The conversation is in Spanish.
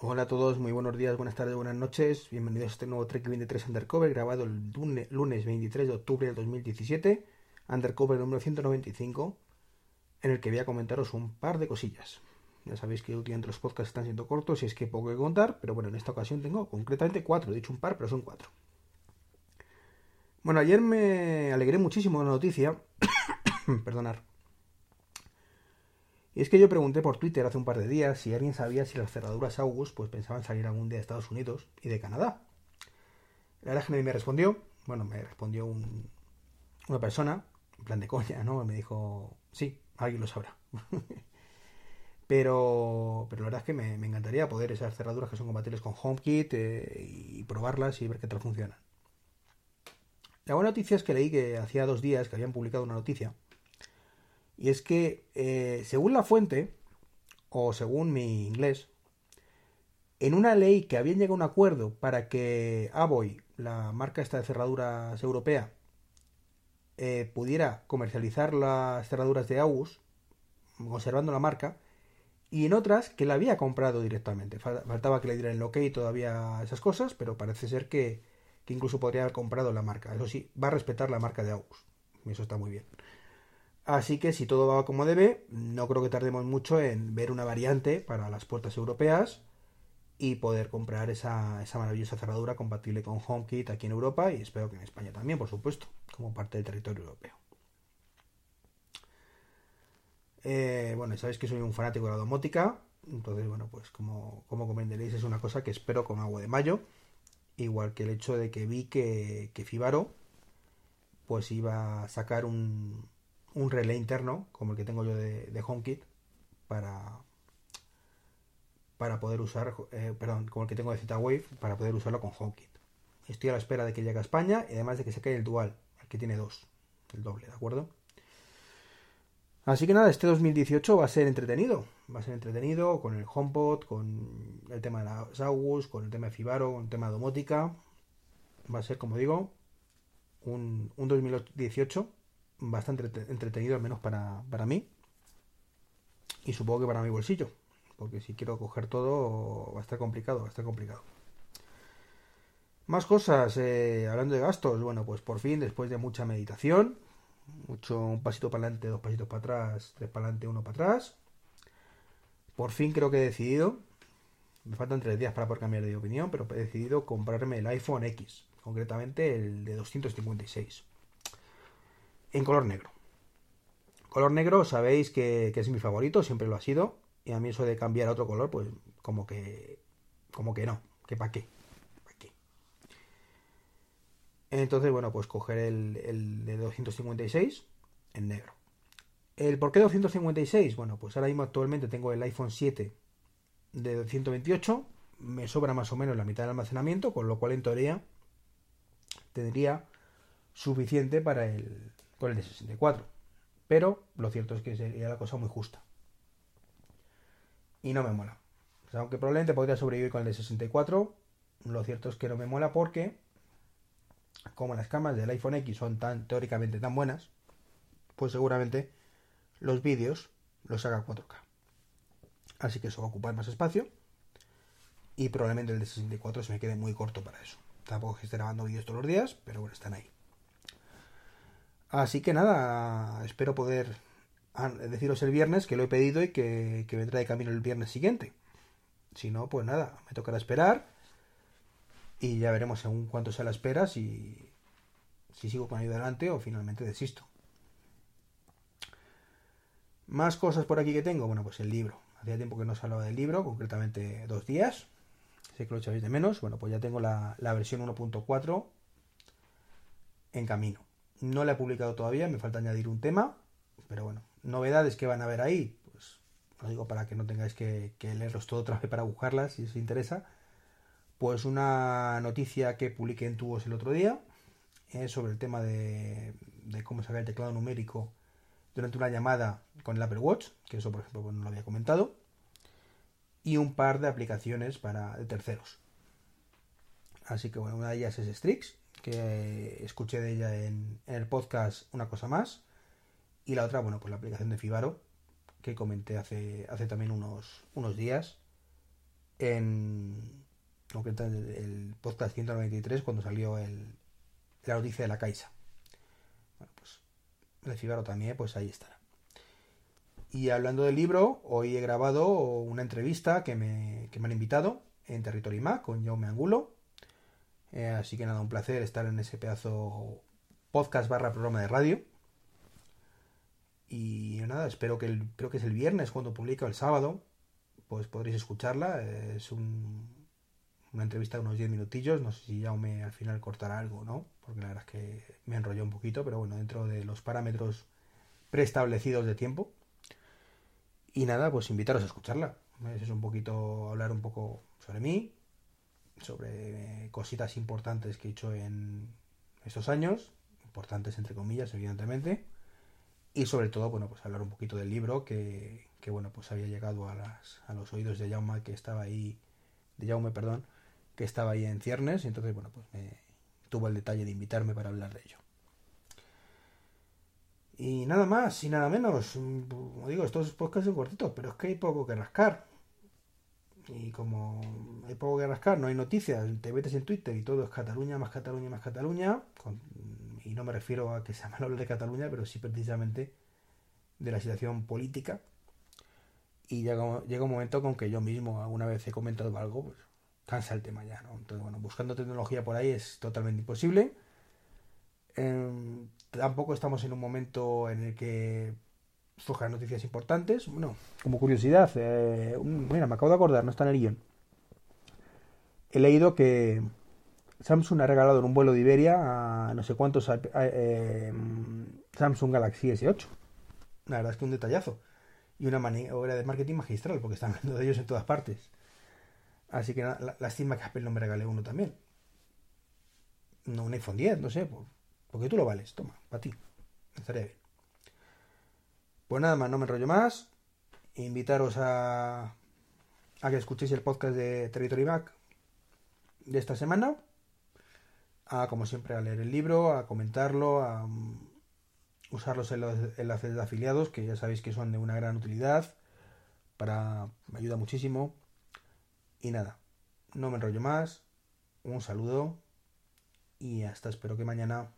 Hola a todos, muy buenos días, buenas tardes, buenas noches. Bienvenidos a este nuevo Trek 23 Undercover grabado el lunes 23 de octubre del 2017, Undercover número 195, en el que voy a comentaros un par de cosillas. Ya sabéis que últimamente los podcasts están siendo cortos y es que poco que contar, pero bueno, en esta ocasión tengo concretamente cuatro, he dicho un par, pero son cuatro. Bueno, ayer me alegré muchísimo de la noticia, perdonar, y es que yo pregunté por Twitter hace un par de días si alguien sabía si las cerraduras August pues pensaban salir algún día de Estados Unidos y de Canadá. La verdad es que nadie me respondió. Bueno, me respondió una persona, en plan de coña, ¿no? Me dijo, sí, alguien lo sabrá. pero, pero la verdad es que me, encantaría poder esas cerraduras que son compatibles con HomeKit eh, y probarlas y ver qué tal funcionan. La buena noticia es que leí que hacía dos días que habían publicado una noticia y es que, eh, según la fuente, o según mi inglés, en una ley que habían llegado a un acuerdo para que Aboy, la marca esta de cerraduras europea, eh, pudiera comercializar las cerraduras de August, conservando la marca, y en otras que la había comprado directamente. Faltaba que le dieran el ok y todavía esas cosas, pero parece ser que, que incluso podría haber comprado la marca. Eso sí, va a respetar la marca de August. Eso está muy bien. Así que si todo va como debe, no creo que tardemos mucho en ver una variante para las puertas europeas y poder comprar esa, maravillosa cerradura compatible con HomeKit aquí en Europa y espero que en España también, por supuesto, como parte del territorio europeo. Eh, bueno, sabéis que soy un fanático de la domótica, entonces, bueno, pues como, como comprenderéis es una cosa que espero con agua de mayo, igual que el hecho de que vi que, que Fibaro pues iba a sacar un, un relé interno, como el que tengo yo de, HomeKit, para, para poder usar, eh, perdón, como el que tengo de Z-Wave, para poder usarlo con HomeKit. Estoy a la espera de que llegue a España y además de que se quede el dual, el que tiene dos, el doble, ¿de acuerdo? Así que nada, este 2018 va a ser entretenido. Va a ser entretenido con el HomePod, con el tema de la Saugus, con el tema de Fibaro, con el tema de domótica. Va a ser, como digo, un, un 2018 bastante entretenido, al menos para, para mí. Y supongo que para mi bolsillo. Porque si quiero coger todo va a estar complicado, va a estar complicado. Más cosas, eh, hablando de gastos, bueno, pues por fin, después de mucha meditación, mucho un pasito para adelante, dos pasitos para atrás, tres para adelante, uno para atrás, por fin creo que he decidido, me faltan tres días para poder cambiar de opinión, pero he decidido comprarme el iPhone X, concretamente el de 256 en color negro. Color negro sabéis que, es mi favorito, siempre lo ha sido. Y a mí eso de cambiar a otro color, pues como que. como que no. Que para qué. ¿Pa qué? Entonces, bueno, pues coger el, el de 256 en negro. ¿El por qué 256? Bueno, pues ahora mismo actualmente tengo el iPhone 7 de 228. Me sobra más o menos la mitad del almacenamiento, con lo cual en teoría tendría suficiente para el, con el de 64. Pero lo cierto es que sería la cosa muy justa. Y no me mola. aunque probablemente podría sobrevivir con el de 64, lo cierto es que no me mola porque, como las cámaras del iPhone X son tan teóricamente tan buenas, pues seguramente los vídeos los haga 4K. Así que eso va a ocupar más espacio. Y probablemente el de 64 se me quede muy corto para eso. Tampoco que esté grabando vídeos todos los días, pero bueno, están ahí. Así que nada, espero poder deciros el viernes que lo he pedido y que, vendrá de camino el viernes siguiente. Si no, pues nada, me tocará esperar y ya veremos según cuánto sea la espera si, si sigo con ahí adelante o finalmente desisto. Más cosas por aquí que tengo. Bueno, pues el libro. Hacía tiempo que no se hablaba del libro, concretamente dos días. Sé que lo echáis de menos. Bueno, pues ya tengo la, la versión 1.4 en camino. No la he publicado todavía, me falta añadir un tema, pero bueno, novedades que van a ver ahí, pues lo digo para que no tengáis que, leerlos todo otra vez para buscarlas si os interesa. Pues una noticia que publiqué en Tubos el otro día eh, sobre el tema de, cómo sacar el teclado numérico durante una llamada con el Apple Watch, que eso por ejemplo pues, no lo había comentado, y un par de aplicaciones para de terceros. Así que bueno, una de ellas es Strix, que escuché de ella en, el podcast Una cosa más. Y la otra, bueno, pues la aplicación de Fibaro, que comenté hace, hace también unos, unos días. en el podcast 193 cuando salió el, la noticia de la Caixa. Bueno, pues el Figaro también, pues ahí estará. Y hablando del libro, hoy he grabado una entrevista que me, que me han invitado en Territorio Mac con Jaume Angulo. Eh, así que nada, un placer estar en ese pedazo podcast barra programa de radio. Y nada, espero que el, creo que es el viernes cuando publica el sábado, pues podréis escucharla. Es un, una entrevista de unos 10 minutillos. No sé si Jaume al final cortará algo, ¿no? Porque la verdad es que me enrolló un poquito, pero bueno, dentro de los parámetros preestablecidos de tiempo. Y nada, pues invitaros a escucharla. Es un poquito hablar un poco sobre mí, sobre cositas importantes que he hecho en estos años, importantes entre comillas, evidentemente, y sobre todo, bueno, pues hablar un poquito del libro que, que bueno, pues había llegado a, las, a los oídos de Jaume que estaba ahí, de Jaume, perdón, que estaba ahí en ciernes, y entonces, bueno, pues me tuvo el detalle de invitarme para hablar de ello. Y nada más y nada menos. Como digo, estos podcasts son cortitos, pero es que hay poco que rascar. Y como hay poco que rascar, no hay noticias, te metes en Twitter y todo es Cataluña, más Cataluña, más Cataluña. y no me refiero a que sea malo hablar de Cataluña, pero sí precisamente de la situación política. Y llega, llega un momento con que yo mismo alguna vez he comentado algo, pues cansa el tema ya, ¿no? Entonces, bueno, buscando tecnología por ahí es totalmente imposible. Em, tampoco estamos en un momento en el que surjan noticias importantes. Bueno, como curiosidad, eh, mira, me acabo de acordar, no está en el guion. He leído que Samsung ha regalado en un vuelo de Iberia a no sé cuántos eh, Samsung Galaxy S8. La verdad es que un detallazo. Y una maniobra de marketing magistral, porque están hablando de ellos en todas partes. Así que lástima que Apple no me regale uno también. No, un iPhone 10, no sé, por, porque tú lo vales. Toma, para ti. Estaría bien. Pues nada más, no me enrollo más. Invitaros a, que escuchéis el podcast de Territory Back de esta semana. A, como siempre, a leer el libro, a comentarlo, a um, usar los enlaces de afiliados, que ya sabéis que son de una gran utilidad. Para, me ayuda muchísimo. Y nada, no me enrollo más. Un saludo y hasta espero que mañana